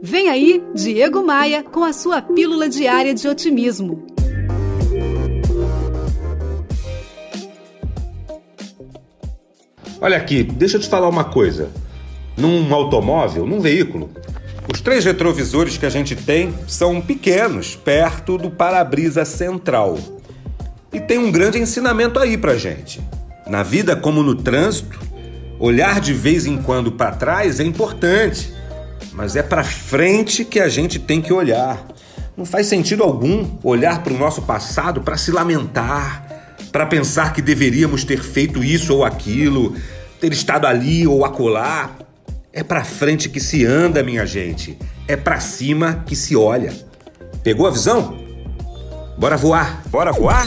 Vem aí, Diego Maia, com a sua pílula diária de otimismo. Olha aqui, deixa eu te falar uma coisa. Num automóvel, num veículo, os três retrovisores que a gente tem são pequenos, perto do para-brisa central. E tem um grande ensinamento aí pra gente. Na vida como no trânsito, olhar de vez em quando para trás é importante, mas é para frente que a gente tem que olhar. Não faz sentido algum olhar para o nosso passado para se lamentar, para pensar que deveríamos ter feito isso ou aquilo, ter estado ali ou acolá. É para frente que se anda, minha gente. É para cima que se olha. Pegou a visão? Bora voar. Bora voar?